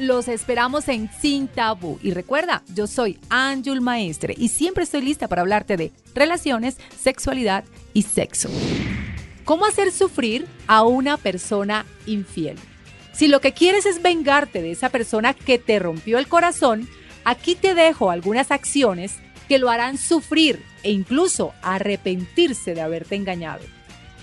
Los esperamos en Sin Tabú. Y recuerda, yo soy Anjul Maestre y siempre estoy lista para hablarte de relaciones, sexualidad y sexo. ¿Cómo hacer sufrir a una persona infiel? Si lo que quieres es vengarte de esa persona que te rompió el corazón, aquí te dejo algunas acciones que lo harán sufrir e incluso arrepentirse de haberte engañado.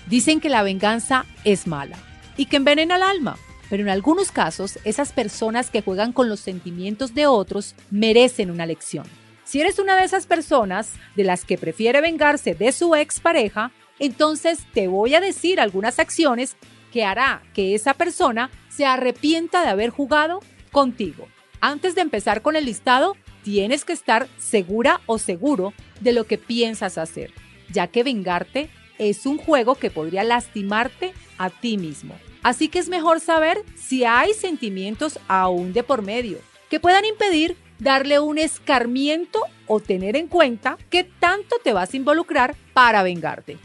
Dicen que la venganza es mala y que envenena el alma. Pero en algunos casos, esas personas que juegan con los sentimientos de otros merecen una lección. Si eres una de esas personas de las que prefiere vengarse de su expareja, entonces te voy a decir algunas acciones que hará que esa persona se arrepienta de haber jugado contigo. Antes de empezar con el listado, tienes que estar segura o seguro de lo que piensas hacer, ya que vengarte es un juego que podría lastimarte a ti mismo. Así que es mejor saber si hay sentimientos aún de por medio que puedan impedir darle un escarmiento o tener en cuenta qué tanto te vas a involucrar para vengarte.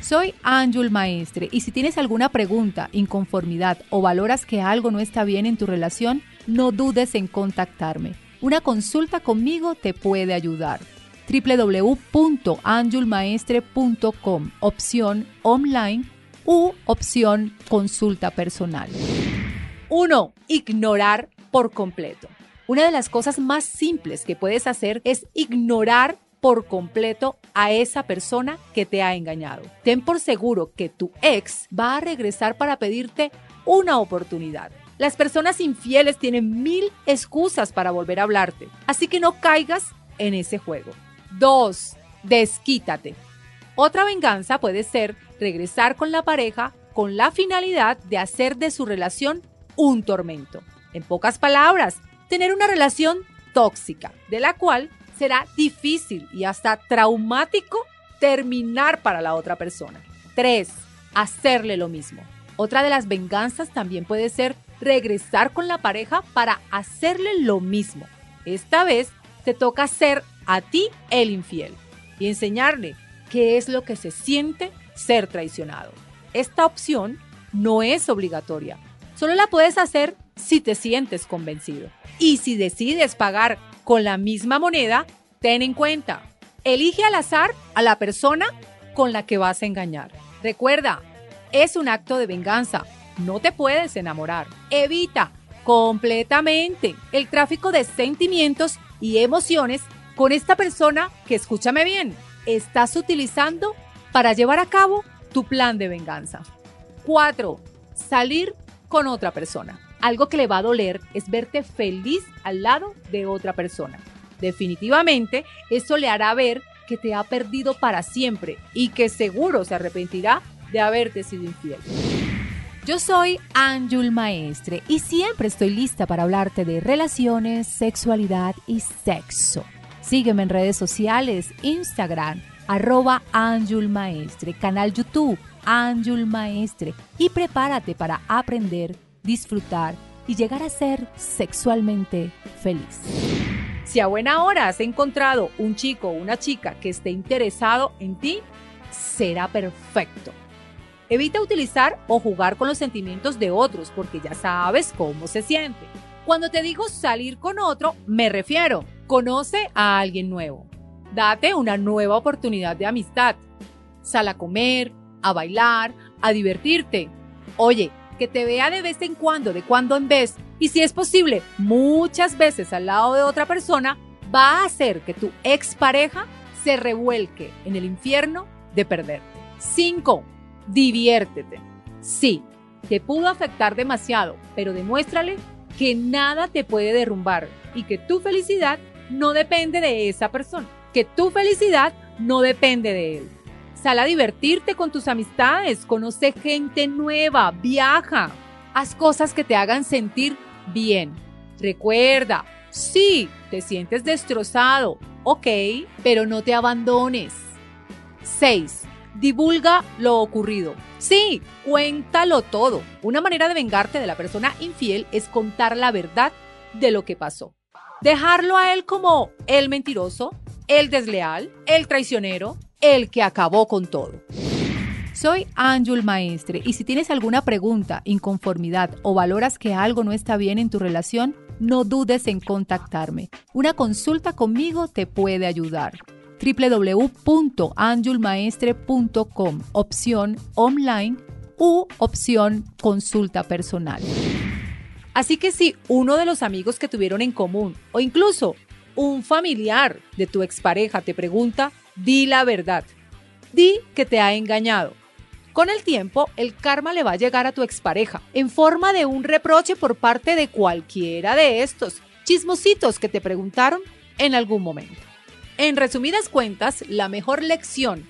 Soy Anjul Maestre y si tienes alguna pregunta, inconformidad o valoras que algo no está bien en tu relación, no dudes en contactarme. Una consulta conmigo te puede ayudar www.anjulmaestre.com, opción online u opción consulta personal. 1. Ignorar por completo. Una de las cosas más simples que puedes hacer es ignorar por completo a esa persona que te ha engañado. Ten por seguro que tu ex va a regresar para pedirte una oportunidad. Las personas infieles tienen mil excusas para volver a hablarte, así que no caigas en ese juego. 2. Desquítate. Otra venganza puede ser regresar con la pareja con la finalidad de hacer de su relación un tormento. En pocas palabras, tener una relación tóxica, de la cual será difícil y hasta traumático terminar para la otra persona. 3. Hacerle lo mismo. Otra de las venganzas también puede ser regresar con la pareja para hacerle lo mismo. Esta vez te toca ser a ti el infiel y enseñarle qué es lo que se siente ser traicionado. Esta opción no es obligatoria, solo la puedes hacer si te sientes convencido. Y si decides pagar con la misma moneda, ten en cuenta, elige al azar a la persona con la que vas a engañar. Recuerda, es un acto de venganza, no te puedes enamorar. Evita completamente el tráfico de sentimientos y emociones con esta persona que, escúchame bien, estás utilizando para llevar a cabo tu plan de venganza. 4. Salir con otra persona. Algo que le va a doler es verte feliz al lado de otra persona. Definitivamente, eso le hará ver que te ha perdido para siempre y que seguro se arrepentirá de haberte sido infiel. Yo soy Anjul Maestre y siempre estoy lista para hablarte de relaciones, sexualidad y sexo. Sígueme en redes sociales, Instagram, arroba Anjul Maestre, canal YouTube Anjul Maestre y prepárate para aprender, disfrutar y llegar a ser sexualmente feliz. Si a buena hora has encontrado un chico o una chica que esté interesado en ti, será perfecto. Evita utilizar o jugar con los sentimientos de otros porque ya sabes cómo se siente. Cuando te digo salir con otro, me refiero, conoce a alguien nuevo. Date una nueva oportunidad de amistad. Sal a comer, a bailar, a divertirte. Oye, que te vea de vez en cuando, de cuando en vez, y si es posible, muchas veces al lado de otra persona, va a hacer que tu expareja se revuelque en el infierno de perderte. 5. Diviértete. Sí, te pudo afectar demasiado, pero demuéstrale que nada te puede derrumbar y que tu felicidad no depende de esa persona, tu felicidad no depende de él. Sal a divertirte con tus amistades, conoce gente nueva, viaja, haz cosas que te hagan sentir bien. Recuerda, sí, te sientes destrozado, ok, pero no te abandones. 6. Divulga lo ocurrido. Sí, cuéntalo todo. Una manera de vengarte de la persona infiel es contar la verdad de lo que pasó. Dejarlo a él como el mentiroso, el desleal, el traicionero, el que acabó con todo. Soy Ángel Maestre y si tienes alguna pregunta, inconformidad o valoras que algo no está bien en tu relación, no dudes en contactarme. Una consulta conmigo te puede ayudar www.anjulmaestre.com, opción online u opción consulta personal. Así que si uno de los amigos que tuvieron en común o incluso un familiar de tu expareja te pregunta, di la verdad. Di que te ha engañado. Con el tiempo, el karma le va a llegar a tu expareja en forma de un reproche por parte de cualquiera de estos chismositos que te preguntaron en algún momento. En resumidas cuentas, la mejor lección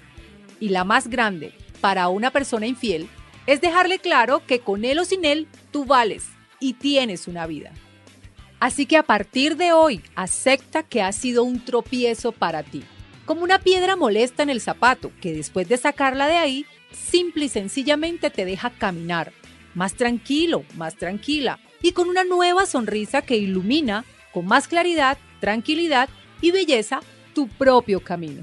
y la más grande para una persona infiel es dejarle claro que con él o sin él tú vales y tienes una vida. Así que a partir de hoy, acepta que ha sido un tropiezo para ti, como una piedra molesta en el zapato, que después de sacarla de ahí, simple y sencillamente te deja caminar, más tranquilo, más tranquila, y con una nueva sonrisa que ilumina con más claridad, tranquilidad y belleza tu propio camino.